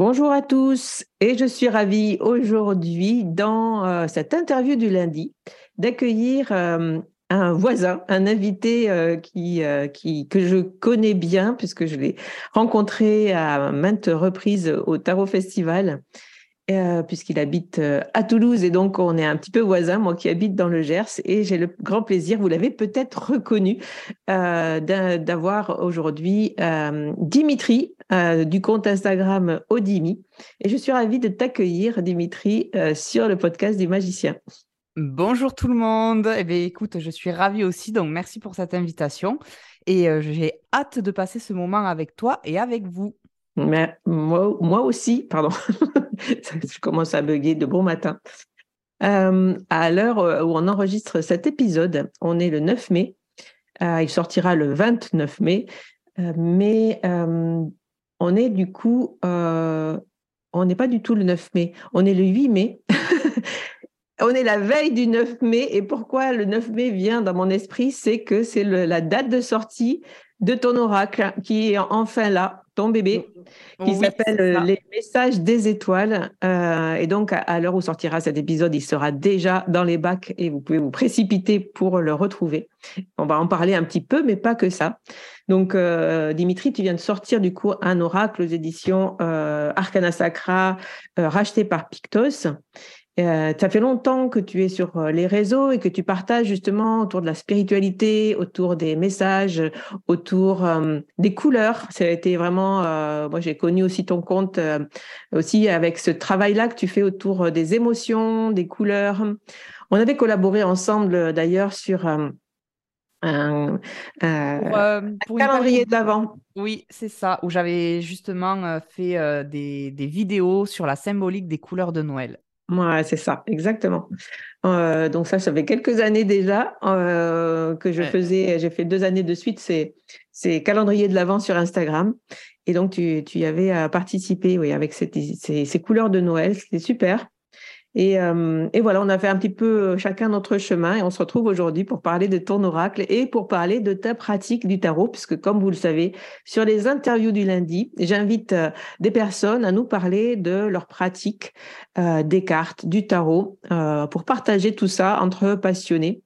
Bonjour à tous et je suis ravie aujourd'hui dans euh, cette interview du lundi d'accueillir euh, un voisin, un invité euh, que je connais bien puisque je l'ai rencontré à maintes reprises au Tarot Festival euh, puisqu'il habite euh, à Toulouse et donc on est un petit peu voisins, moi qui habite dans le Gers et j'ai le grand plaisir, vous l'avez peut-être reconnu, euh, d'avoir aujourd'hui Dimitri du compte Instagram Odimi et je suis ravie de t'accueillir Dimitri sur le podcast du magicien. Bonjour tout le monde. Eh bien, écoute, je suis ravie aussi, donc merci pour cette invitation. Et j'ai hâte de passer ce moment avec toi et avec vous. Mais moi, moi aussi, pardon, je commence à bugger de bon matin. Euh, à l'heure euh, où on enregistre cet épisode, on est le 9 mai. Euh, il sortira le 29 mai. mais on est du coup, on n'est pas du tout le 9 mai. On est le 8 mai. on est la veille du 9 mai. Et pourquoi le 9 mai vient dans mon esprit C'est que c'est la date de sortie de ton oracle qui est enfin là, ton bébé, qui s'appelle euh, Les messages des étoiles. Euh, et donc, à, l'heure où sortira cet épisode, il sera déjà dans les bacs et vous pouvez vous précipiter pour le retrouver. On va en parler un petit peu, mais pas que ça. Donc, euh, Dimitri, tu viens de sortir du coup un oracle aux éditions Arcana Sacra, racheté par Pictos. Euh, ça fait longtemps que tu es sur euh, les réseaux et que tu partages justement autour de la spiritualité, autour des messages, autour euh, des couleurs. Ça a été vraiment, moi j'ai connu aussi ton compte aussi avec ce travail-là que tu fais autour des émotions, des couleurs. On avait collaboré ensemble d'ailleurs sur un, calendrier de l'avant. Oui, c'est ça, où j'avais justement fait des, des vidéos sur la symbolique des couleurs de Noël. Ouais, c'est ça, exactement. Euh, donc ça, ça fait quelques années déjà euh, que je faisais, j'ai fait deux années de suite, c'est, c'est calendrier de l'Avent sur Instagram. Et donc, tu, tu y avais participé oui, avec ces, ces couleurs de Noël, c'était super. Euh, et, voilà, on a fait un petit peu euh, chacun notre chemin et on se retrouve aujourd'hui pour parler de ton oracle et pour parler de ta pratique du tarot, puisque comme vous le savez, sur les interviews du lundi, j'invite euh, des personnes à nous parler de leur pratique des cartes, du tarot, pour partager tout ça entre passionnés.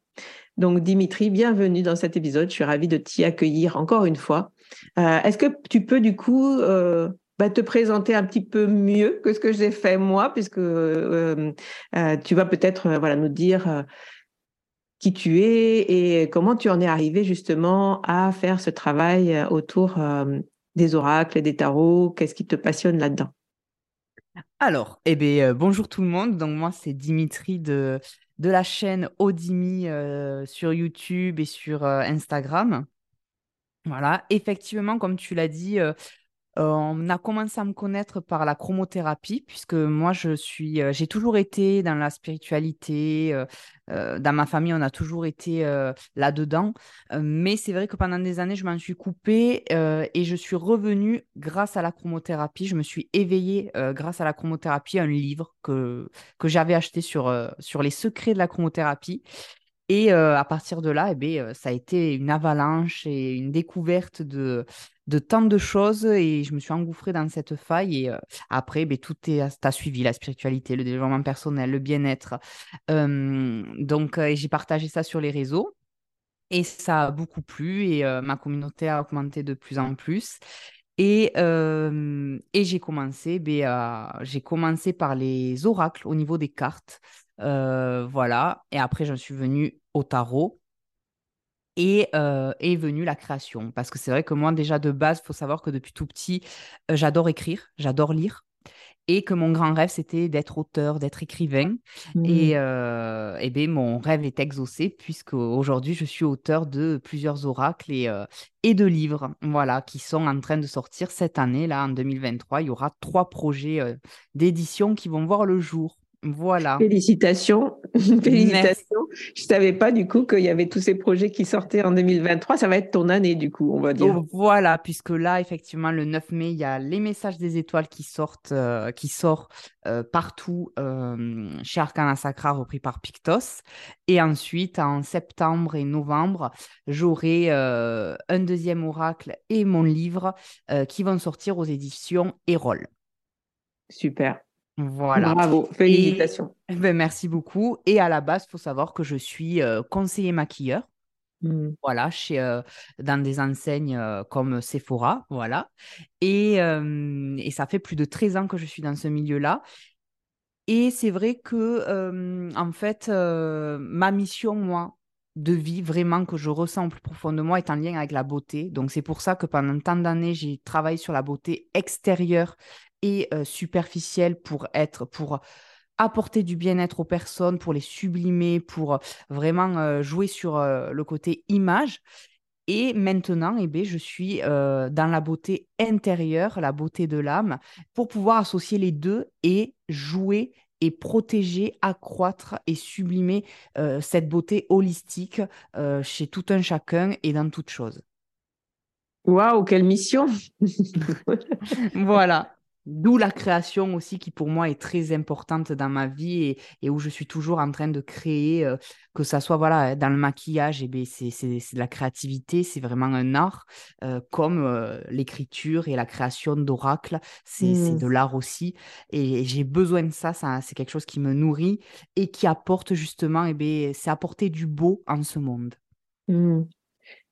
Donc Dimitri, bienvenue dans cet épisode. Je suis ravie de t'y accueillir encore une fois. Est-ce que tu peux du coup bah, te présenter un petit peu mieux que ce que j'ai fait moi, puisque euh, tu vas peut-être voilà nous dire qui tu es et comment tu en es arrivé justement à faire ce travail autour des oracles et des tarots. Qu'est-ce qui te passionne là-dedans? Alors, eh bien, bonjour tout le monde. Donc, moi, c'est Dimitri de, de la chaîne Odimi sur YouTube et sur Instagram. Voilà, effectivement, comme tu l'as dit, euh, on a commencé à me connaître par la chromothérapie, puisque moi, je suis, euh, j'ai toujours été dans la spiritualité. Euh, dans ma famille, on a toujours été là-dedans. mais c'est vrai que pendant des années, je m'en suis coupée et je suis revenue grâce à la chromothérapie. Je me suis éveillée grâce à la chromothérapie, un livre que, que j'avais acheté sur, sur les secrets de la chromothérapie. Et à partir de là, eh bien, ça a été une avalanche et une découverte de, tant de choses et je me suis engouffrée dans cette faille. Et après, ben, tout est, suivi la spiritualité, le développement personnel, le bien-être. donc, j'ai partagé ça sur les réseaux et ça a beaucoup plu et ma communauté a augmenté de plus en plus. Et, j'ai commencé, ben, j'ai commencé par les oracles au niveau des cartes. Euh, voilà. Et après, j'en suis venue au tarot. Et euh, est venue la création. Parce que c'est vrai que moi, déjà de base, il faut savoir que depuis tout petit, euh, j'adore écrire, j'adore lire. Et que mon grand rêve, c'était d'être auteur, d'être écrivain. Et, mmh. et bien, mon rêve est exaucé, puisque aujourd'hui, je suis auteur de plusieurs oracles et, et de livres, voilà, qui sont en train de sortir cette année, là, en 2023. Il y aura trois projets d'édition qui vont voir le jour. Voilà. Félicitations. Félicitations. Je ne savais pas du coup qu'il y avait tous ces projets qui sortaient en 2023. Ça va être ton année du coup, on va dire. Oh, voilà, puisque là, effectivement, le 9 mai, il y a les messages des étoiles qui sortent, euh, qui sortent euh, partout euh, chez Arcana Sacra, repris par Pictos. Et ensuite, en septembre et novembre, j'aurai un deuxième oracle et mon livre qui vont sortir aux éditions Erol. Super. Voilà. Bravo, félicitations. ben, merci beaucoup. Et à la base, il faut savoir que je suis euh, conseiller maquilleur. Mmh. Voilà, chez, euh, dans des enseignes euh, comme Sephora, voilà. Et, et, ça fait plus de 13 ans que je suis dans ce milieu-là. Et c'est vrai que, en fait, ma mission, moi, de vie vraiment que je ressens plus profondément est en lien avec la beauté. Donc c'est pour ça que pendant tant d'années, j'ai travaillé sur la beauté extérieure et superficielle pour être, pour apporter du bien-être aux personnes, pour les sublimer, pour vraiment jouer sur le côté image. Et maintenant, eh bien, je suis dans la beauté intérieure, la beauté de l'âme, pour pouvoir associer les deux et jouer et protéger, accroître et sublimer cette beauté holistique chez tout un chacun et dans toute chose. Waouh, quelle mission Voilà. D'où la création aussi qui pour moi est très importante dans ma vie et, où je suis toujours en train de créer, euh, que ça soit voilà, dans le maquillage, et eh c'est de la créativité, c'est vraiment un art, euh, comme euh, l'écriture et la création d'oracles, c'est mmh. de l'art aussi. Et, j'ai besoin de ça, ça c'est quelque chose qui me nourrit et qui apporte justement, et eh c'est apporter du beau en ce monde. Mmh.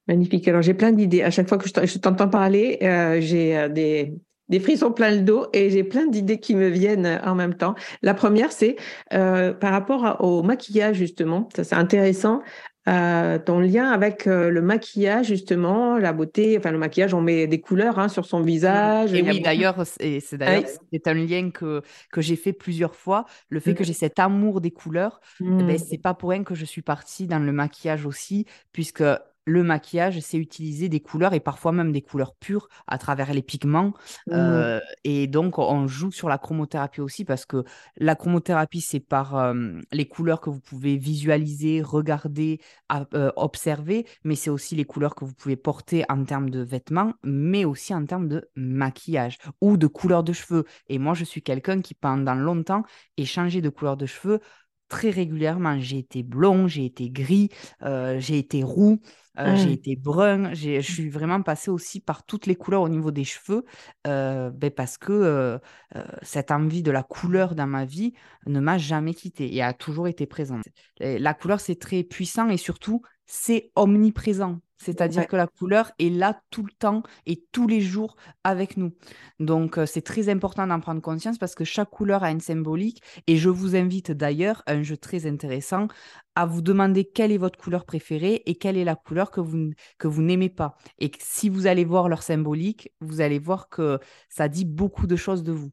Magnifique. Alors j'ai plein d'idées. À chaque fois que je t'entends parler, j'ai des des frissons plein le dos et j'ai plein d'idées qui me viennent euh, en même temps. La première, c'est euh, par rapport au maquillage, justement. Ça, c'est intéressant. Euh, ton lien avec le maquillage, justement, la beauté, enfin le maquillage, on met des couleurs hein, sur son visage. Et oui, d'ailleurs, c'est, d'ailleurs, c'est un lien que, que j'ai fait plusieurs fois. Le fait que mmh. j'ai cet amour des couleurs, eh ben, mmh. c'est pas pour rien que je suis partie dans le maquillage aussi, puisque le maquillage, c'est utiliser des couleurs et parfois même des couleurs pures à travers les pigments. Mmh. Euh, et donc, on joue sur la chromothérapie aussi parce que la chromothérapie, c'est par les couleurs que vous pouvez visualiser, regarder, euh, observer, mais c'est aussi les couleurs que vous pouvez porter en termes de vêtements, mais aussi en termes de maquillage ou de couleur de cheveux. Et moi, je suis quelqu'un qui, pendant longtemps, ait changé de couleur de cheveux très régulièrement. J'ai été blond, j'ai été gris, euh, j'ai été roux. Euh, j'ai mmh. été brun, je suis vraiment passée aussi par toutes les couleurs au niveau des cheveux, euh, ben parce que cette envie de la couleur dans ma vie ne m'a jamais quittée et a toujours été présente. la couleur, c'est très puissant et surtout, c'est omniprésent. C'est-à-dire que la couleur est là tout le temps et tous les jours avec nous. Donc, euh, c'est très important d'en prendre conscience parce que chaque couleur a une symbolique. Et je vous invite d'ailleurs à un jeu très intéressant à vous demander quelle est votre couleur préférée et quelle est la couleur que vous, que vous n'aimez pas. Et si vous allez voir leur symbolique, vous allez voir que ça dit beaucoup de choses de vous.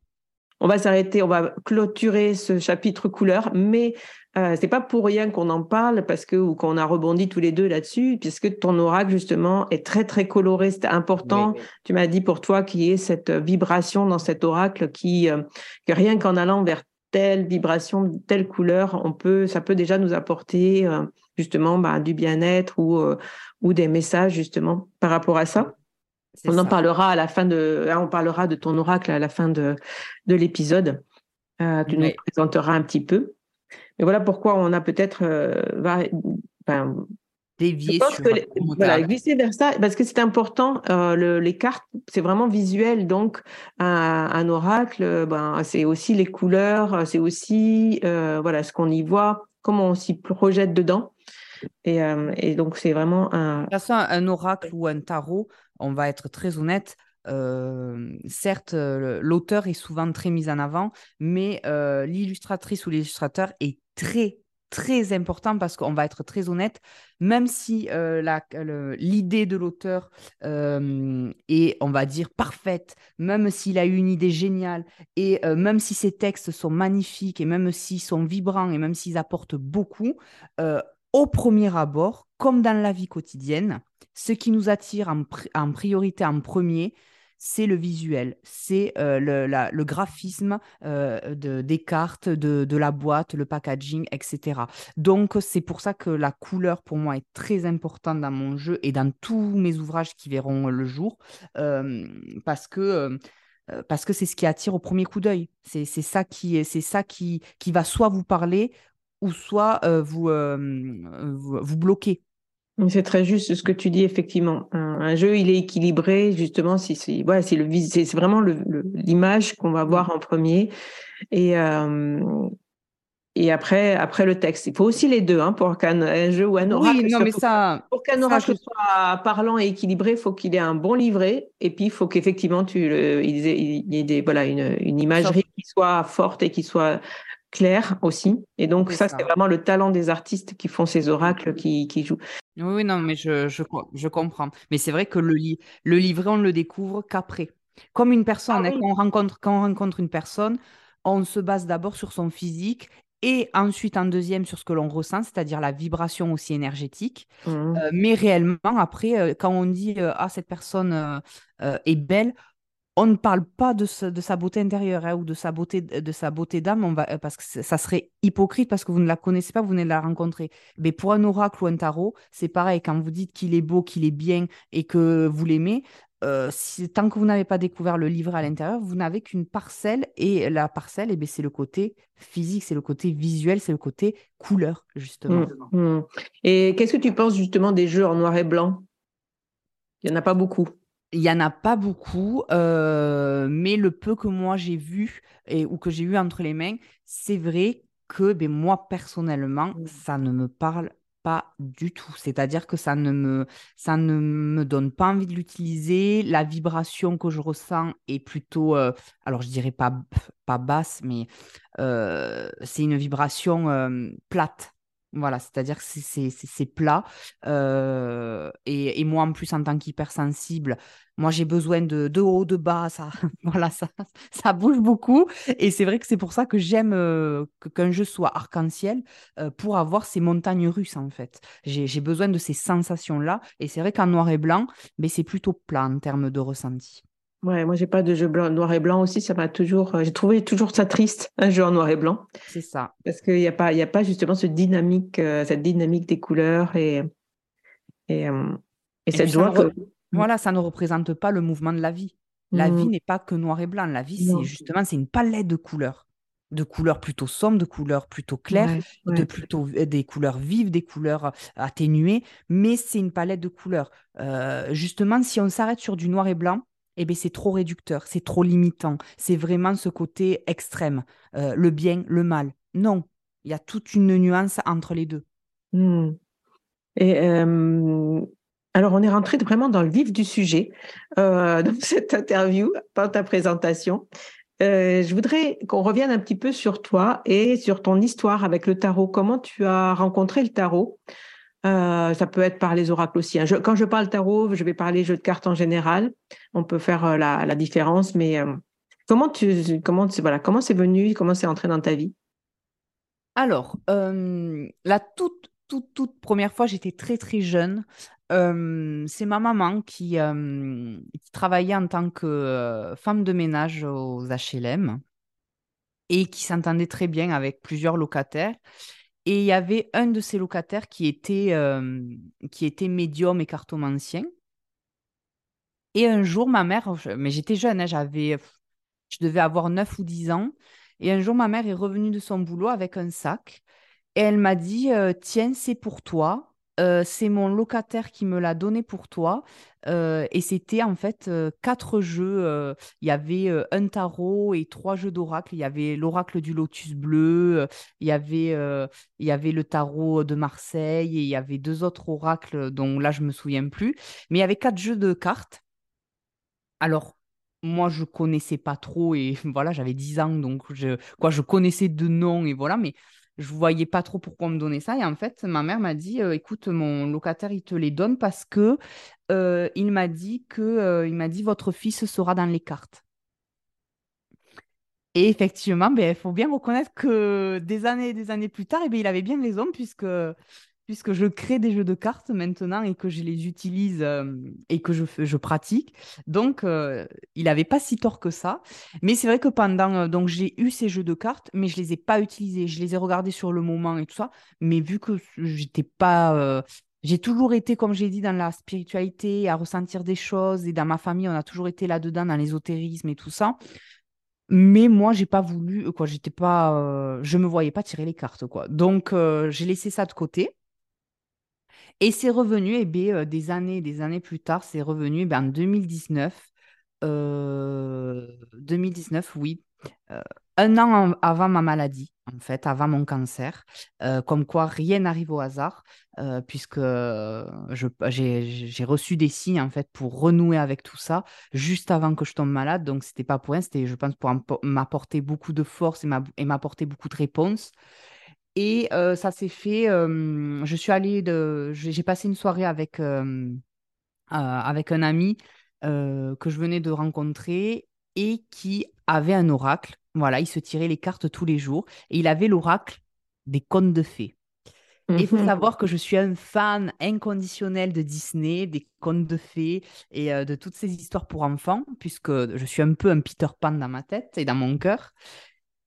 On va s'arrêter, on va clôturer ce chapitre couleur, mais euh, c'est pas pour rien qu'on en parle parce que ou qu'on a rebondi tous les deux là-dessus, puisque ton oracle justement est très très coloré. C'est important. Tu m'as dit pour toi qu'il y ait cette vibration dans cet oracle qui euh, que rien qu'en allant vers telle vibration, telle couleur, on peut, ça peut déjà nous apporter euh, justement bah, du bien-être ou euh, ou des messages justement par rapport à ça. On en parlera à la fin de, on parlera de ton oracle à la fin de, de l'épisode. Euh, tu nous présenteras un petit peu. Mais voilà pourquoi on a peut-être euh, ben, dévié sur voilà, glisser vers ça parce que c'est important. Euh, les cartes, c'est vraiment visuel. Donc, un, oracle, ben, c'est aussi les couleurs, c'est aussi voilà ce qu'on y voit, comment on s'y projette dedans. Et, et donc, c'est vraiment un. un oracle ou un tarot, on va être très honnête, euh, certes, euh, l'auteur est souvent très mis en avant, mais euh, l'illustratrice ou l'illustrateur est très, très important parce qu'on va être très honnête, même si l'idée de l'auteur est, on va dire, parfaite, même s'il a eu une idée géniale, et même si ses textes sont magnifiques, et même s'ils sont vibrants, et même s'ils apportent beaucoup, au premier abord, comme dans la vie quotidienne, ce qui nous attire en, priorité en premier, c'est le visuel, c'est euh, le, graphisme euh, des cartes, de, la boîte, le packaging, etc. Donc, c'est pour ça que la couleur, pour moi, est très importante dans mon jeu et dans tous mes ouvrages qui verront le jour, euh, parce que c'est ce qui attire au premier coup d'œil. C'est ça, qui, ça qui, qui va soit vous parler ou soit vous, vous, vous bloquer. C'est très juste ce que tu dis, effectivement. Un, jeu, il est équilibré, justement, si c'est voilà, c'est le c'est vraiment l'image qu'on va voir en premier. Et, euh, et après, après le texte. Il faut aussi les deux hein, pour qu'un jeu ou un oracle, oui, non, mais ça, pour qu'un oracle soit parlant et équilibré, il faut qu'il ait un bon livret. Et puis, il faut qu'effectivement, tu, il, y ait des, voilà, une, une imagerie qui soit forte et qui soit clair aussi. Et donc, ça, c'est vraiment le talent des artistes qui font ces oracles, qui, qui jouent. Oui, non, mais je, je, je comprends. Mais c'est vrai que le, le livret, on le découvre qu'après. Comme une personne, ah hein, quand, on rencontre, quand on rencontre une personne, on se base d'abord sur son physique et ensuite en deuxième sur ce que l'on ressent, c'est-à-dire la vibration aussi énergétique. Mmh. Euh, mais réellement, après, euh, quand on dit euh, Ah, cette personne est belle, on ne parle pas de, sa beauté intérieure hein, ou de sa beauté d'âme, va parce que ça serait hypocrite parce que vous ne la connaissez pas, vous venez de la rencontrer. Mais pour un oracle ou un tarot, c'est pareil. Quand vous dites qu'il est beau, qu'il est bien et que vous l'aimez, euh, tant que vous n'avez pas découvert le livre à l'intérieur, vous n'avez qu'une parcelle et la parcelle, eh ben, c'est le côté physique, c'est le côté visuel, c'est le côté couleur justement. Mmh, mmh. Et qu'est-ce que tu penses justement des jeux en noir et blanc? Il n'y en a pas beaucoup. Il n'y en a pas beaucoup, euh, mais le peu que moi j'ai vu et, ou que j'ai eu entre les mains, c'est vrai que ben, moi personnellement, mmh. ça ne me parle pas du tout. C'est-à-dire que ça ne, me, ça ne me donne pas envie de l'utiliser. La vibration que je ressens est plutôt, euh, alors je dirais pas, pas basse, mais euh, c'est une vibration plate. Voilà, c'est-à-dire que c'est plat. Euh, et, moi, en plus, en tant qu'hypersensible, moi, j'ai besoin de, de, haut, de bas. Ça, voilà, ça, ça bouge beaucoup. Et c'est vrai que c'est pour ça que j'aime euh, qu'un jeu soit arc-en-ciel euh, pour avoir ces montagnes russes, en fait. J'ai besoin de ces sensations-là. Et c'est vrai qu'en noir et blanc, mais c'est plutôt plat en termes de ressenti. Ouais, moi j'ai pas de jeu blanc, noir et blanc aussi, ça m'a toujours, euh, j'ai trouvé toujours ça triste un jeu en noir et blanc. C'est ça. Parce qu'il n'y a pas, il y a pas justement ce dynamique, euh, cette dynamique des couleurs et et, euh, cette joie que. Voilà, ça ne représente pas le mouvement de la vie. La vie mmh. n'est pas que noir et blanc. La vie, c'est justement, c'est une palette de couleurs, de couleurs plutôt sombres, de couleurs plutôt claires, de plutôt des couleurs vives, des couleurs atténuées, mais c'est une palette de couleurs. justement, si on s'arrête sur du noir et blanc eh bien, c'est trop réducteur, c'est trop limitant. C'est vraiment ce côté extrême, euh, le bien, le mal. Non, il y a toute une nuance entre les deux. Hmm. Et alors, on est rentré vraiment dans le vif du sujet dans cette interview, pas ta présentation. je voudrais qu'on revienne un petit peu sur toi et sur ton histoire avec le tarot. Comment tu as rencontré le tarot? Ça peut être par les oracles aussi. Hein. quand je parle tarot, je vais parler jeu de cartes en général. On peut faire la, la, différence, mais comment tu, comment, voilà, comment c'est venu, comment c'est entré dans ta vie? Alors, la toute, toute, toute première fois, j'étais très, très jeune. c'est ma maman qui, travaillait en tant que femme de ménage aux HLM et qui s'entendait très bien avec plusieurs locataires. Et il y avait un de ces locataires qui était, qui était médium et cartomancien. Et un jour, ma mère, mais j'étais jeune, hein, j'avais, je devais avoir 9 ou 10 ans. Et un jour, ma mère est revenue de son boulot avec un sac et elle m'a dit euh, Tiens, c'est pour toi. Euh, c'est mon locataire qui me l'a donné pour toi. Euh, et c'était en fait quatre jeux. Il y avait un tarot et trois jeux d'oracle. Il y avait l'oracle du lotus bleu, il y avait, il y avait le tarot de Marseille et il y avait deux autres oracles dont là je me souviens plus. Mais il y avait quatre jeux de cartes. Alors, moi, je connaissais pas trop et voilà, j'avais 10 ans, donc je, quoi, je connaissais de nom et voilà, mais je voyais pas trop pourquoi on me donnait ça. Et en fait, ma mère m'a dit, euh, écoute, mon locataire, il te les donne parce que euh, il m'a dit que, euh, il m'a dit, votre fils sera dans les cartes. Et effectivement, ben, il faut bien reconnaître que des années et des années plus tard, eh ben, il avait bien raison puisque puisque je crée des jeux de cartes maintenant et que je les utilise euh, et que je, pratique. Donc, euh, il n'avait pas si tort que ça. Mais c'est vrai que pendant... Euh, donc, j'ai eu ces jeux de cartes, mais je ne les ai pas utilisés. Je les ai regardés sur le moment et tout ça. Mais vu que j'étais pas... j'ai toujours été, comme j'ai dit, dans la spiritualité, à ressentir des choses. Et dans ma famille, on a toujours été là-dedans, dans l'ésotérisme et tout ça. Mais moi, j'ai pas voulu, quoi, j'étais pas, je me voyais pas tirer les cartes, quoi. Donc, j'ai laissé ça de côté. Et c'est revenu, eh bien, euh, des années, des années plus tard, c'est revenu eh ben, en 2019. 2019, euh, oui. Euh, un an avant ma maladie, en fait, avant mon cancer. comme quoi, rien n'arrive au hasard, puisque j'ai reçu des signes, en fait, pour renouer avec tout ça, juste avant que je tombe malade. Donc, c'était pas pour rien, c'était, je pense, pour m'apporter beaucoup de force et m'apporter beaucoup de réponses. Et euh, ça s'est fait. je suis allée de. J'ai passé une soirée avec, euh, avec un ami que je venais de rencontrer et qui avait un oracle. Voilà, il se tirait les cartes tous les jours et il avait l'oracle des contes de fées. Il faut mhm. savoir que je suis un fan inconditionnel de Disney, des contes de fées et euh, de toutes ces histoires pour enfants, puisque je suis un peu un Peter Pan dans ma tête et dans mon cœur.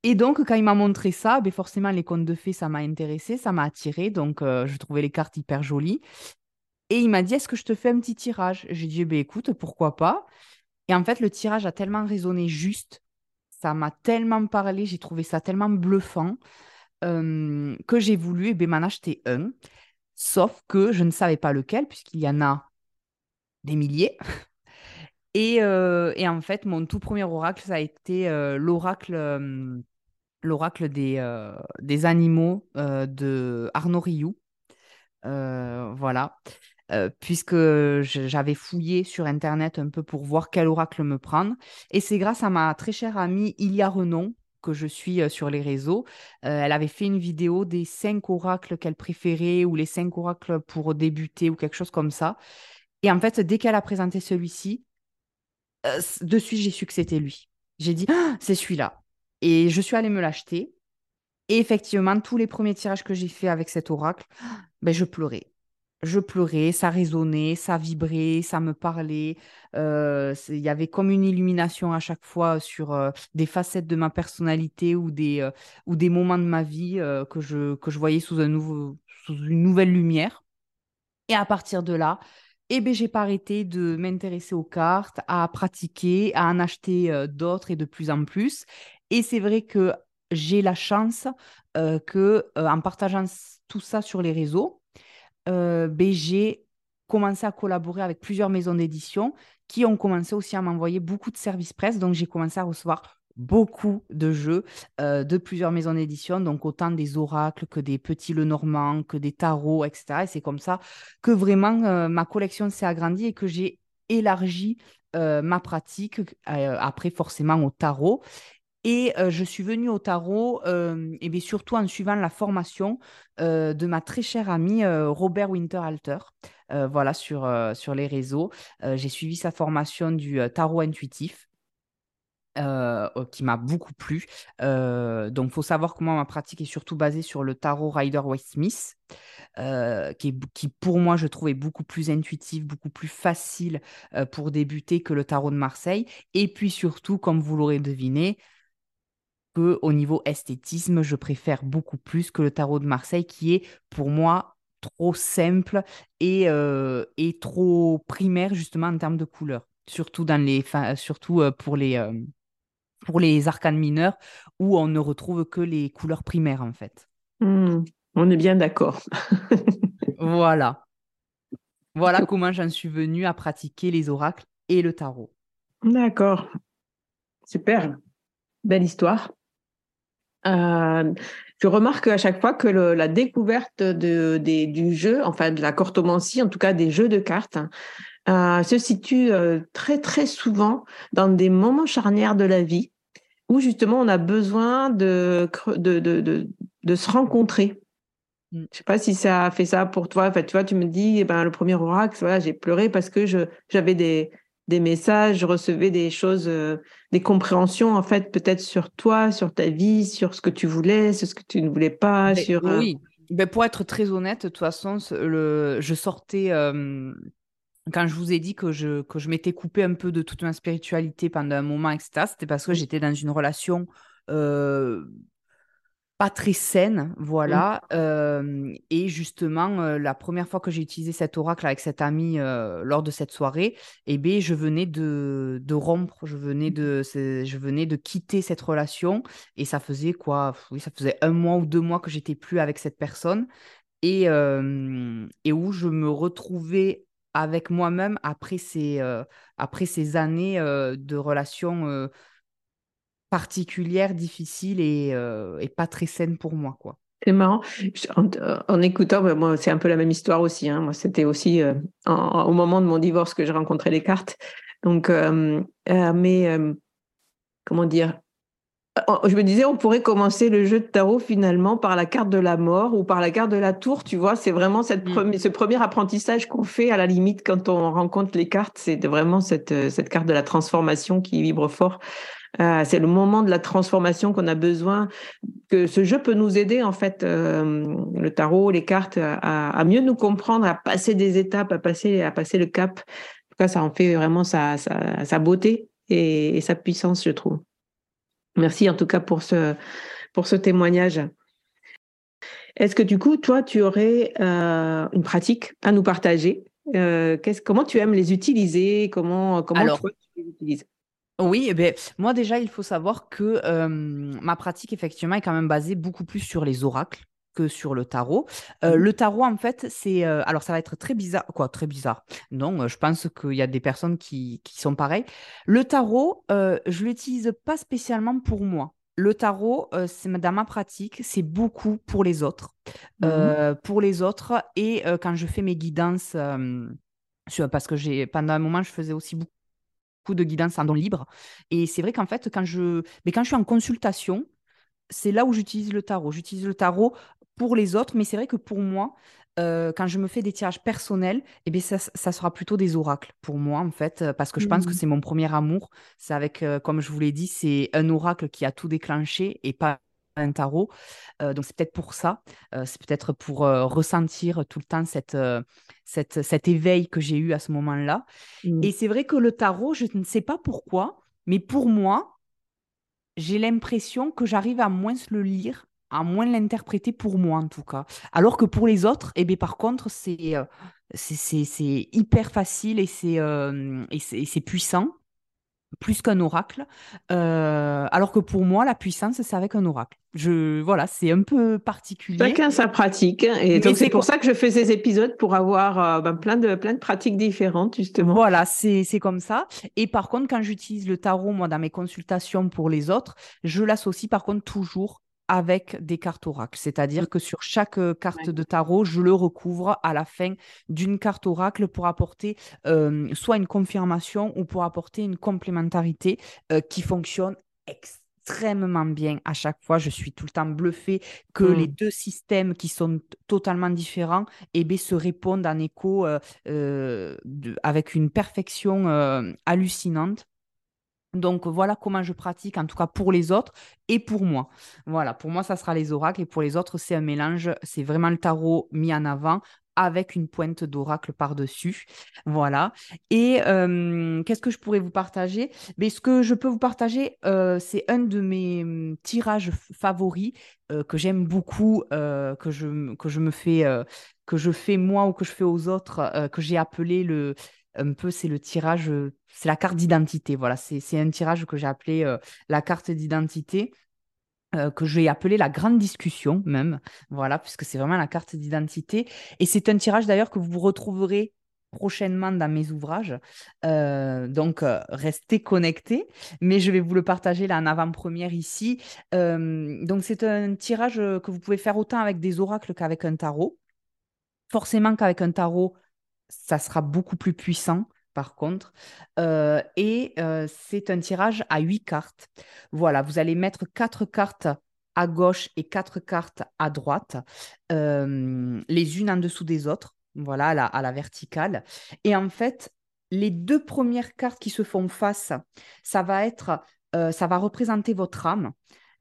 Et donc, quand il m'a montré ça, ben forcément, les contes de fées, ça m'a intéressé, ça m'a attiré. Donc, euh, je trouvais les cartes hyper jolies. Et il m'a dit, est-ce que je te fais un petit tirage? J'ai dit, ben, écoute, pourquoi pas? Et en fait, le tirage a tellement résonné juste, ça m'a tellement parlé, j'ai trouvé ça tellement bluffant euh, que j'ai voulu eh ben, m'en acheter un. Sauf que je ne savais pas lequel, puisqu'il y en a des milliers. Euh, et, en fait, mon tout premier oracle, ça a été l'oracle l'oracle des, euh, des animaux euh, de Arnaud Rioux. Euh, voilà. puisque j'avais fouillé sur Internet un peu pour voir quel oracle me prendre. Et c'est grâce à ma très chère amie Ilia Renon, que je suis sur les réseaux. elle avait fait une vidéo des cinq oracles qu'elle préférait ou les cinq oracles pour débuter ou quelque chose comme ça. Et en fait, dès qu'elle a présenté celui-ci, de suite, j'ai su que c'était lui. J'ai dit, «Ah, c'est celui-là. Et je suis allée me l'acheter. Et effectivement, tous les premiers tirages que j'ai fait avec cet oracle, ben, je pleurais. Je pleurais, ça résonnait, ça vibrait, ça me parlait. Euh, il y avait comme une illumination à chaque fois sur euh, des facettes de ma personnalité ou des, euh, ou des moments de ma vie que, je, que je voyais sous, un nouveau, sous une nouvelle lumière. Et à partir de là, eh ben, j'ai pas arrêté de m'intéresser aux cartes, à pratiquer, à en acheter d'autres et de plus en plus. Et c'est vrai que j'ai la chance euh, que euh, en partageant tout ça sur les réseaux, euh, ben, j'ai commencé à collaborer avec plusieurs maisons d'édition qui ont commencé aussi à m'envoyer beaucoup de services presse. Donc, j'ai commencé à recevoir beaucoup de jeux de plusieurs maisons d'édition, donc autant des oracles que des petits Lenormand, que des tarots, etc. Et c'est comme ça que vraiment ma collection s'est agrandie et que j'ai élargi ma pratique, après forcément au tarot. Et je suis venue au tarot, et bien surtout en suivant la formation de ma très chère amie Robert Winterhalter, voilà, sur, sur les réseaux. J'ai suivi sa formation du tarot intuitif. qui m'a beaucoup plu. donc, il faut savoir que moi, ma pratique est surtout basée sur le tarot Rider Waite Smith, qui, qui, pour moi, je trouve, est beaucoup plus intuitif, beaucoup plus facile pour débuter que le tarot de Marseille. Et puis surtout, comme vous l'aurez deviné, que au niveau esthétisme, je préfère beaucoup plus que le tarot de Marseille qui est pour moi trop simple et, euh, et trop primaire justement en termes de couleurs, surtout, dans les, surtout euh, pour, les, euh, pour les arcanes mineurs où on ne retrouve que les couleurs primaires en fait. Mmh, on est bien d'accord. voilà. Voilà comment j'en suis venue à pratiquer les oracles et le tarot. D'accord. Super. Belle histoire. Euh, je remarque à chaque fois que la découverte de, du jeu, enfin de la cartomancie, en tout cas des jeux de cartes, euh, se situe euh, très très souvent dans des moments charnières de la vie où justement on a besoin de, de, de, de se rencontrer. Mm. Je ne sais pas si ça a fait ça pour toi. Enfin, tu vois, tu me dis, eh ben, le premier oracle, voilà, j'ai pleuré parce que j'avais des, des messages, je recevais des choses, euh, des compréhensions en fait, peut-être sur toi, sur ta vie, sur ce que tu voulais, sur ce que tu ne voulais pas. sur, euh, Oui, mais pour être très honnête, de toute façon, le... je sortais. Euh, quand je vous ai dit que je, que je m'étais coupé un peu de toute ma spiritualité pendant un moment, etc., c'était parce que j'étais dans une relation pas très saine, voilà. Mmh. et justement, la première fois que j'ai utilisé cet oracle avec cette amie lors de cette soirée, eh bien, je venais de, de rompre, je venais de, je venais de quitter cette relation et ça faisait quoi? Oui, ça faisait un mois ou deux mois que j'étais plus avec cette personne et, et où je me retrouvais avec moi-même après ces, après ces années de relation particulière, difficile euh, et, pas très saine pour moi, quoi. C'est marrant. En, écoutant, ben, moi, c'est un peu la même histoire aussi. Hein. Moi, c'était aussi euh, au moment de mon divorce que j'ai rencontré les cartes. Donc, euh, mais comment dire Je me disais, on pourrait commencer le jeu de tarot finalement par la carte de la mort ou par la carte de la tour. Tu vois, c'est vraiment cette mmh. ce premier apprentissage qu'on fait à la limite quand on rencontre les cartes. C'est vraiment cette, cette carte de la transformation qui vibre fort. Euh, c'est le moment de la transformation qu'on a besoin, que ce jeu peut nous aider, en fait, euh, le tarot, les cartes, à, mieux nous comprendre, à passer des étapes, à passer, à passer le cap. En tout cas, ça en fait vraiment sa, sa, beauté et, sa puissance, je trouve. Merci en tout cas pour ce, pour ce témoignage. Est-ce que du coup, toi, tu aurais euh, une pratique à nous partager? Comment tu aimes les utiliser? Comment, comment Alors, tu les utilises? Oui, eh ben, moi déjà, il faut savoir que ma pratique, effectivement, est quand même basée beaucoup plus sur les oracles que sur le tarot. Mmh le tarot, en fait, c'est... alors, ça va être très bizarre. Quoi, très bizarre Non, je pense qu'il y a des personnes qui, qui sont pareilles. Le tarot, je l'utilise pas spécialement pour moi. Le tarot, c'est dans ma pratique, c'est beaucoup pour les autres. Mmh pour les autres. Et quand je fais mes guidances... parce que j'ai pendant un moment, je faisais aussi beaucoup de guidance en don libre. Et c'est vrai qu'en fait, quand je, mais quand je suis en consultation, c'est là où j'utilise le tarot. J'utilise le tarot pour les autres, mais c'est vrai que pour moi, euh, quand je me fais des tirages personnels, eh bien, ça, sera plutôt des oracles pour moi, en fait, euh, parce que je pense que mmh. c'est mon premier amour. C'est avec, euh, comme je vous l'ai dit, c'est un oracle qui a tout déclenché et pas un tarot. donc c'est peut-être pour ça, c'est peut-être pour ressentir tout le temps cette, cette, cet éveil que j'ai eu à ce moment-là. Mmh. Et c'est vrai que le tarot, je ne sais pas pourquoi, mais pour moi, j'ai l'impression que j'arrive à moins le lire, à moins l'interpréter pour moi en tout cas. Alors que pour les autres, eh bien, par contre, c'est c'est hyper facile et c'est puissant. Plus qu'un oracle. Euh, alors que pour moi, la puissance, c'est avec un oracle. Je, voilà, c'est un peu particulier. Chacun sa pratique. Et donc, c'est pour ça que je fais ces épisodes pour avoir euh, ben, plein, de, plein de pratiques différentes, justement. Voilà, c'est comme ça. Et par contre, quand j'utilise le tarot, moi, dans mes consultations pour les autres, je l'associe par contre toujours avec des cartes oracle. C'est-à-dire que sur chaque euh, carte de tarot, je le recouvre à la fin d'une carte oracle pour apporter euh, soit une confirmation ou pour apporter une complémentarité euh, qui fonctionne extrêmement bien à chaque fois. Je suis tout le temps bluffée que les mmh. deux systèmes qui sont totalement différents eh bien, se répondent en écho avec une perfection hallucinante. Donc voilà comment je pratique, en tout cas pour les autres et pour moi. Voilà, pour moi, ça sera les oracles et pour les autres, c'est un mélange. C'est vraiment le tarot mis en avant avec une pointe d'oracle par-dessus. Voilà. Et qu'est-ce que je pourrais vous partager? Mais Ce que je peux vous partager, euh, c'est un de mes mmh, tirages favoris euh, que j'aime beaucoup, euh, que je fais moi ou que je fais aux autres, que j'ai appelé le un peu, c'est le tirage, euh, c'est la carte d'identité. Voilà, c'est un tirage que j'ai appelé euh, la carte d'identité. Euh, que je vais la grande discussion même, voilà, puisque c'est vraiment la carte d'identité. Et c'est un tirage d'ailleurs que vous retrouverez prochainement dans mes ouvrages. donc, restez connectés, mais je vais vous le partager là en avant-première ici. donc, c'est un tirage que vous pouvez faire autant avec des oracles qu'avec un tarot. Forcément qu'avec un tarot, ça sera beaucoup plus puissant par contre. Euh, et euh, c'est un tirage à huit cartes. Voilà, vous allez mettre quatre cartes à gauche et quatre cartes à droite, euh, les unes en dessous des autres, voilà, à la, à la verticale. Et en fait, les deux premières cartes qui se font face, ça va être, ça va représenter votre âme.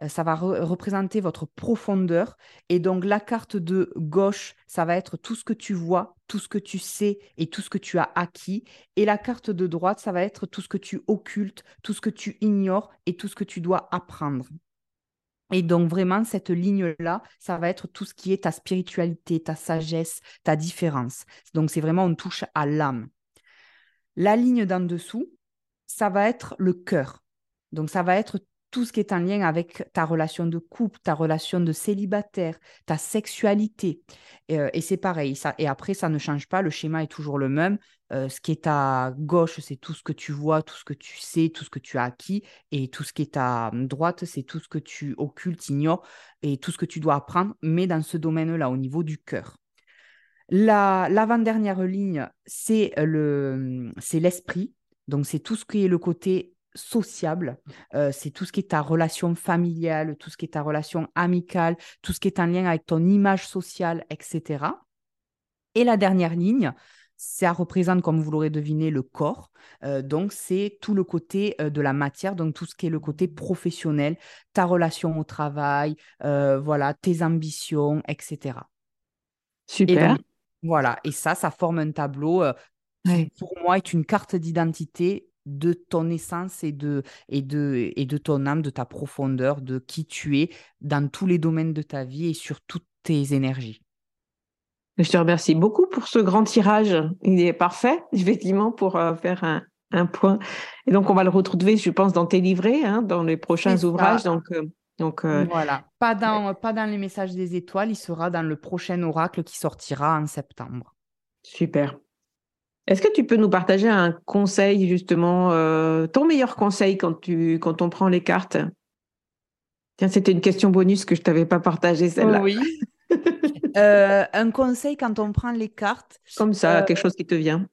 Euh, ça va représenter votre profondeur. Et donc la carte de gauche, ça va être tout ce que tu vois, tout ce que tu sais et tout ce que tu as acquis. Et la carte de droite, ça va être tout ce que tu occultes, tout ce que tu ignores et tout ce que tu dois apprendre. Et donc vraiment, cette ligne-là, ça va être tout ce qui est ta spiritualité, ta sagesse, ta différence. Donc c'est vraiment, on touche à l'âme. La ligne d'en dessous, ça va être le cœur. Donc ça va être tout ce qui est en lien avec ta relation de couple, ta relation de célibataire, ta sexualité. Euh, et c'est pareil. Et après, ça ne change pas. Le schéma est toujours le même. Euh, ce qui est à gauche, c'est tout ce que tu vois, tout ce que tu sais, tout ce que tu as acquis. Et tout ce qui est à droite, c'est tout ce que tu occultes, ignores et tout ce que tu dois apprendre, mais dans ce domaine-là, au niveau du cœur. L'avant-dernière ligne, c'est l'esprit. Donc, c'est tout ce qui est le côté sociable. Euh, c'est tout ce qui est ta relation familiale, tout ce qui est ta relation amicale, tout ce qui est en lien avec ton image sociale, etc. Et la dernière ligne, ça représente, comme vous l'aurez deviné, le corps. Euh, donc, c'est tout le côté euh, de la matière, donc tout ce qui est le côté professionnel, ta relation au travail, voilà, tes ambitions, etc. Super. voilà, et ça, ça forme un tableau qui, pour moi, est une carte d'identité de ton essence et de, et, de, et de ton âme, de ta profondeur, de qui tu es dans tous les domaines de ta vie et sur toutes tes énergies. Je te remercie beaucoup pour ce grand tirage. Il est parfait, effectivement, pour euh, faire un, un, point. Et donc, on va le retrouver, je pense, dans tes livrets, hein, dans les prochains ouvrages. Donc, euh, donc euh, voilà, pas dans, pas dans les messages des étoiles, il sera dans le prochain oracle qui sortira en septembre. Super. Est-ce que tu peux nous partager un conseil, justement, euh, ton meilleur conseil quand, tu, quand on prend les cartes? Tiens, c'était une question bonus que je ne t'avais pas partagée, celle-là. Oui. Euh, un conseil quand on prend les cartes. Comme ça, euh, quelque chose qui te vient.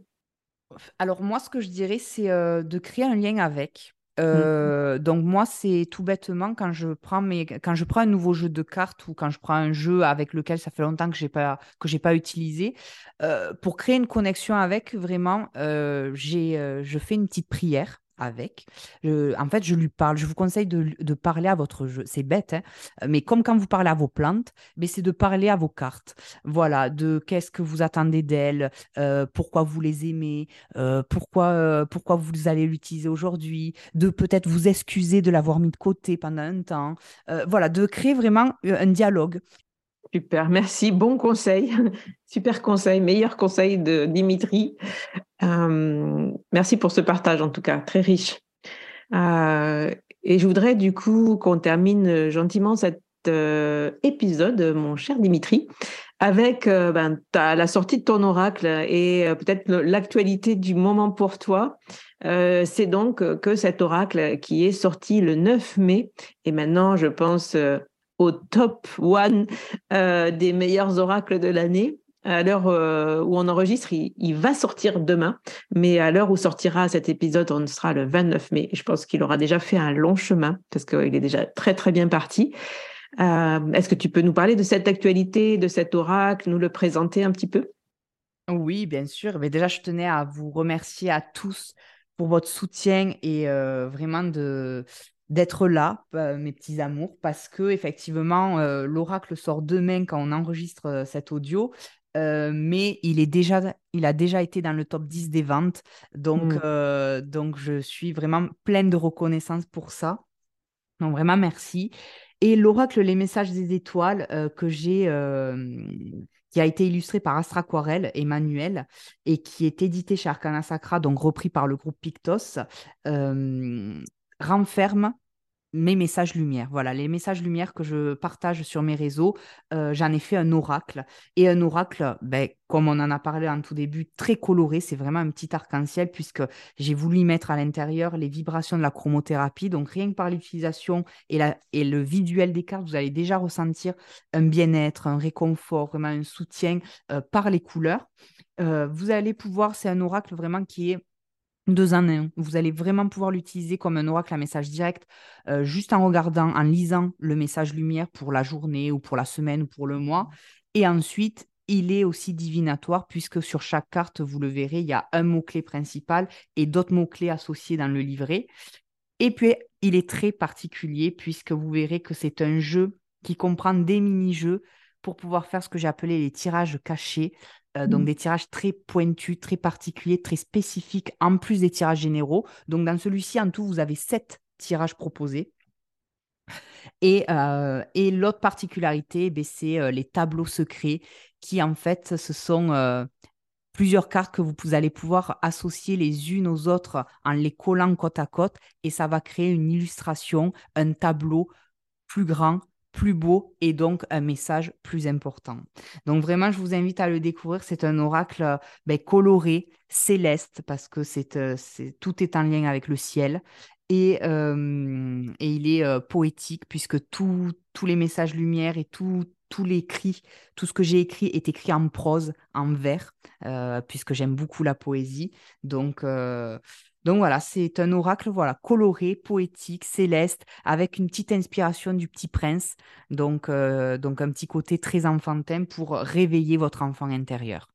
Alors, moi, ce que je dirais, c'est de créer un lien avec. Euh, donc moi, c'est tout bêtement quand je prends mes, quand je prends un nouveau jeu de cartes ou quand je prends un jeu avec lequel ça fait longtemps que j'ai pas que j'ai pas utilisé, euh, pour créer une connexion avec, vraiment, euh, j'ai, je fais une petite prière avec. en fait, je lui parle. Je vous conseille de, parler à votre jeu. C'est bête, hein mais comme quand vous parlez à vos plantes, mais c'est de parler à vos cartes. Voilà, de qu'est-ce que vous attendez d'elles, euh, pourquoi vous les aimez, euh, pourquoi, euh, pourquoi vous allez l'utiliser aujourd'hui, de peut-être vous excuser de l'avoir mis de côté pendant un temps. voilà, de créer vraiment un dialogue. Super, merci. Bon conseil. Super conseil, meilleur conseil de Dimitri. merci pour ce partage en tout cas, très riche. et je voudrais du coup qu'on termine gentiment cet épisode, mon cher Dimitri, avec ben, la sortie de ton oracle et peut-être l'actualité du moment pour toi. c'est donc que cet oracle qui est sorti le 9 mai, et maintenant je pense au top one des meilleurs oracles de l'année, à l'heure où on enregistre, il, va sortir demain, mais à l'heure où sortira cet épisode, on sera le 29 mai. Je pense qu'il aura déjà fait un long chemin parce qu'il est déjà très très bien parti. Euh, est-ce que tu peux nous parler de cette actualité, de cet oracle, nous le présenter un petit peu? Oui, bien sûr. Mais déjà, je tenais à vous remercier à tous pour votre soutien et euh, vraiment de d'être là, euh, mes petits amours, parce que effectivement, l'oracle sort demain quand on enregistre cet audio. mais il, est déjà, il a déjà été dans le top 10 des ventes. Donc, mmh. donc je suis vraiment pleine de reconnaissance pour ça. Donc, vraiment, merci. Et l'oracle Les messages des étoiles euh, que j'ai, euh, qui a été illustré par Astra Aquarelle, Emmanuel, et qui est édité chez Arcana Sacra, donc repris par le groupe Pictos, euh, renferme mes messages lumière. Voilà, les messages lumière que je partage sur mes réseaux, euh, j'en ai fait un oracle. Et un oracle, ben, comme on en a parlé en tout début, très coloré. C'est vraiment un petit arc-en-ciel puisque j'ai voulu mettre à l'intérieur les vibrations de la chromothérapie. Donc rien que par l'utilisation et, et le visuel des cartes, vous allez déjà ressentir un bien-être, un réconfort, vraiment un soutien euh, par les couleurs. Euh, vous allez pouvoir, c'est un oracle vraiment qui est deux années. Vous allez vraiment pouvoir l'utiliser comme un oracle à message direct, euh, juste en regardant, en lisant le message lumière pour la journée ou pour la semaine ou pour le mois. Et ensuite, il est aussi divinatoire puisque sur chaque carte, vous le verrez, il y a un mot-clé principal et d'autres mots-clés associés dans le livret. Et puis, il est très particulier puisque vous verrez que c'est un jeu qui comprend des mini-jeux pour pouvoir faire ce que j'ai appelé les tirages cachés. Euh, donc mmh. des tirages très pointus, très particuliers, très spécifiques, en plus des tirages généraux. Donc dans celui-ci, en tout, vous avez sept tirages proposés. Et, euh, et l'autre particularité, eh c'est euh, les tableaux secrets qui, en fait, ce sont plusieurs cartes que vous allez pouvoir associer les unes aux autres en les collant côte à côte. Et ça va créer une illustration, un tableau plus grand, plus beau et donc un message plus important. Donc vraiment, je vous invite à le découvrir. C'est un oracle euh, ben, coloré, céleste, parce que euh, c'est, tout est en lien avec le ciel. Et, euh, il est poétique, puisque tous les messages lumière et tous les cris, tout ce que j'ai écrit est écrit en prose, en vers, puisque j'aime beaucoup la poésie. Donc, donc voilà, c'est un oracle voilà coloré, poétique, céleste, avec une petite inspiration du Petit Prince. Donc, euh, donc un petit côté très enfantin pour réveiller votre enfant intérieur.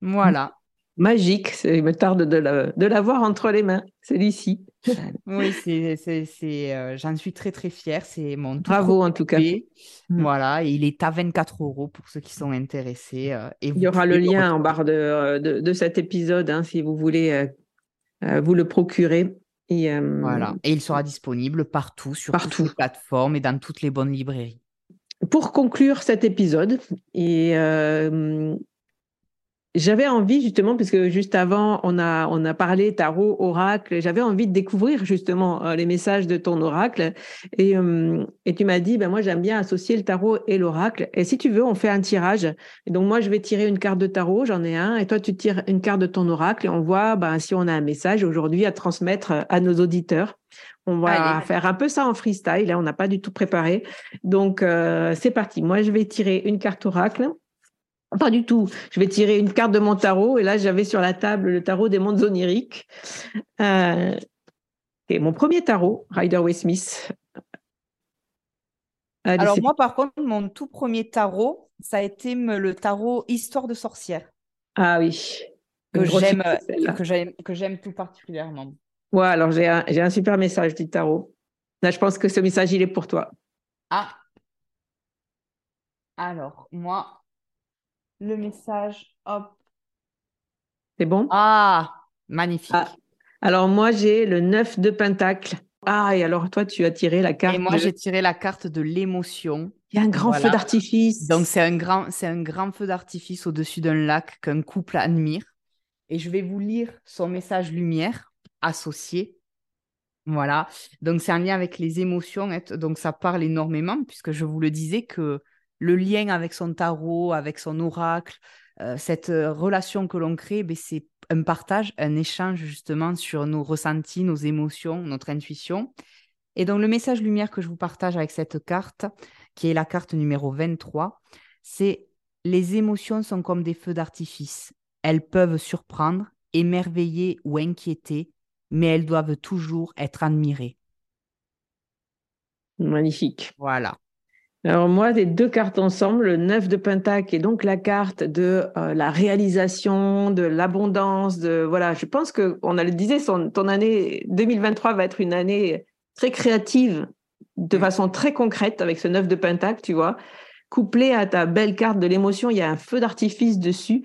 Voilà. Magique, il me tarde de l'avoir entre les mains, celui-ci. oui, c'est, euh, j'en suis très très fière. C'est mon Bravo en tout cas. Mm. Voilà, il est à 24 euros pour ceux qui sont intéressés. Euh, et il y aura le lien en barre de, de, cet épisode hein, si vous voulez euh, vous le procurez. Et, euh, voilà. Et il sera disponible partout, sur toutes les plateformes et dans toutes les bonnes librairies. Pour conclure cet épisode, et euh, j'avais envie justement, puisque juste avant, on a, on a parlé tarot, oracle, j'avais envie de découvrir justement euh, les messages de ton oracle. Et, euh, et tu m'as dit, ben moi j'aime bien associer le tarot et l'oracle. Et si tu veux, on fait un tirage. Et donc moi, je vais tirer une carte de tarot, j'en ai un, et toi, tu tires une carte de ton oracle, et on voit ben, si on a un message aujourd'hui à transmettre à nos auditeurs. On va faire un peu ça en freestyle, là, on n'a pas du tout préparé. Donc, euh, c'est parti. Moi, je vais tirer une carte oracle. Pas du tout. Je vais tirer une carte de mon tarot et là j'avais sur la table le tarot des mondes oniriques. Euh, et mon premier tarot, Rider Waite Smith. Alors moi par contre, mon tout premier tarot, ça a été le tarot Histoire de sorcière. Ah oui. Que j'aime, que j'aime, que j'aime tout particulièrement. Ouais, alors j'ai un, j'ai un super message du tarot. Là, je pense que ce message, il est pour toi. Ah. Alors, moi, le message. Hop. C'est bon? Ah, magnifique. Ah. Alors moi, j'ai le 9 de Pentacle. Ah, et alors toi, tu as tiré la carte. Et moi, j'ai tiré la carte de l'émotion. Il y a un grand feu d'artifice. Donc, c'est un, grand, c'est un grand feu d'artifice au-dessus d'un lac qu'un couple admire. Et je vais vous lire son message lumière associé. Voilà. Donc, c'est un lien avec les émotions. Donc, ça parle énormément, puisque je vous le disais que le lien avec son tarot, avec son oracle, euh, cette euh, relation que l'on crée, ben, c'est un partage, un échange justement sur nos ressentis, nos émotions, notre intuition. Et donc, le message lumière que je vous partage avec cette carte, qui est la carte numéro 23, c'est les émotions sont comme des feux d'artifice. Elles peuvent surprendre, émerveiller ou inquiéter, mais elles doivent toujours être admirées. Magnifique. Voilà. Alors moi, les deux cartes ensemble, le 9 de Pentacle et donc la carte de euh, la réalisation, de l'abondance, de voilà, je pense que on a le disait, ton année 2023 va être une année très créative, de mm. façon très concrète avec ce 9 de Pentacle, tu vois, couplé à ta belle carte de l'émotion, il y a un feu d'artifice dessus.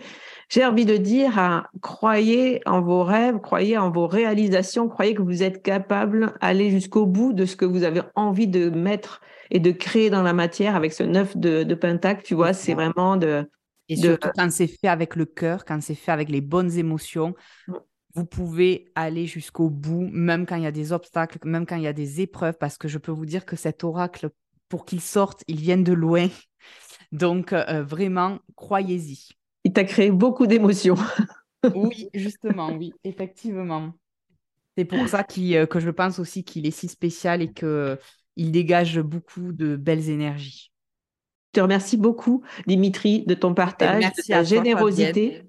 J'ai envie de dire, hein, croyez en vos rêves, croyez en vos réalisations, croyez que vous êtes capable d'aller jusqu'au bout de ce que vous avez envie de mettre et de créer dans la matière avec ce neuf de, de Pentacle, tu vois, c'est vraiment de... Et surtout quand c'est fait avec le cœur, quand c'est fait avec les bonnes émotions, vous pouvez aller jusqu'au bout, même quand il y a des obstacles, même quand il y a des épreuves, parce que je peux vous dire que cet oracle, pour qu'il sorte, il vient de loin. Donc, euh, vraiment, croyez-y. Il t'a créé beaucoup d'émotions. oui, justement, oui, effectivement. C'est pour ça euh, que je pense aussi qu'il est si spécial et que il dégage beaucoup de belles énergies. Je te remercie beaucoup, Dimitri, de ton partage, de ta générosité,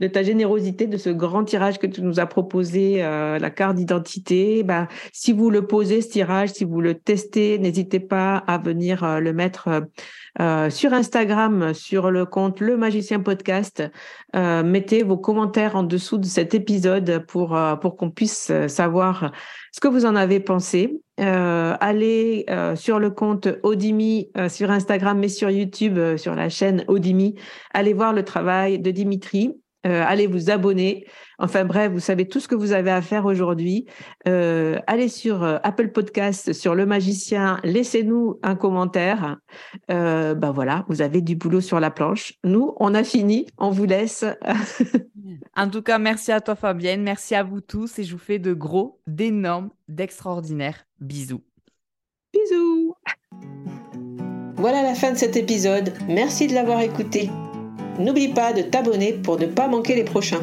de ta générosité, de ce grand tirage que tu nous as proposé, euh, la carte d'identité. Bah, si vous le posez, ce tirage, si vous le testez, n'hésitez pas à venir euh, le mettre euh, sur Instagram, sur le compte Le Magicien Podcast. mettez vos commentaires en dessous de cet épisode pour, pour qu'on puisse savoir ce que vous en avez pensé. Euh, allez euh, sur le compte Odimi euh, sur Instagram, mais sur YouTube, sur la chaîne Odimi. Allez voir le travail de Dimitri. allez vous abonner. Enfin bref, vous savez tout ce que vous avez à faire aujourd'hui. allez sur Apple Podcast, sur Le Magicien. Laissez-nous un commentaire. ben voilà, vous avez du boulot sur la planche. Nous, on a fini. On vous laisse. En tout cas, merci à toi Fabienne, merci à vous tous et je vous fais de gros, d'énormes, d'extraordinaires bisous. Bisous Voilà la fin de cet épisode, merci de l'avoir écouté. N'oublie pas de t'abonner pour ne pas manquer les prochains.